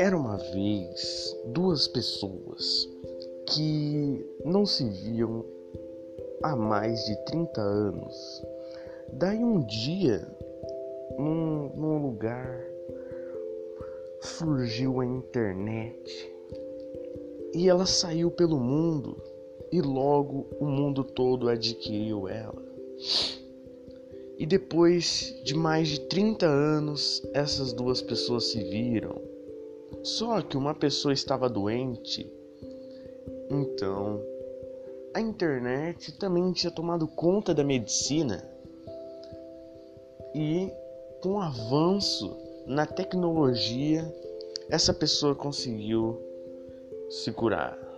Era uma vez duas pessoas que não se viam há mais de 30 anos. Daí um dia, num, num lugar, surgiu a internet e ela saiu pelo mundo e logo o mundo todo adquiriu ela. E depois de mais de 30 anos, essas duas pessoas se viram. Só que uma pessoa estava doente. Então, a internet também tinha tomado conta da medicina. E com o avanço na tecnologia, essa pessoa conseguiu se curar.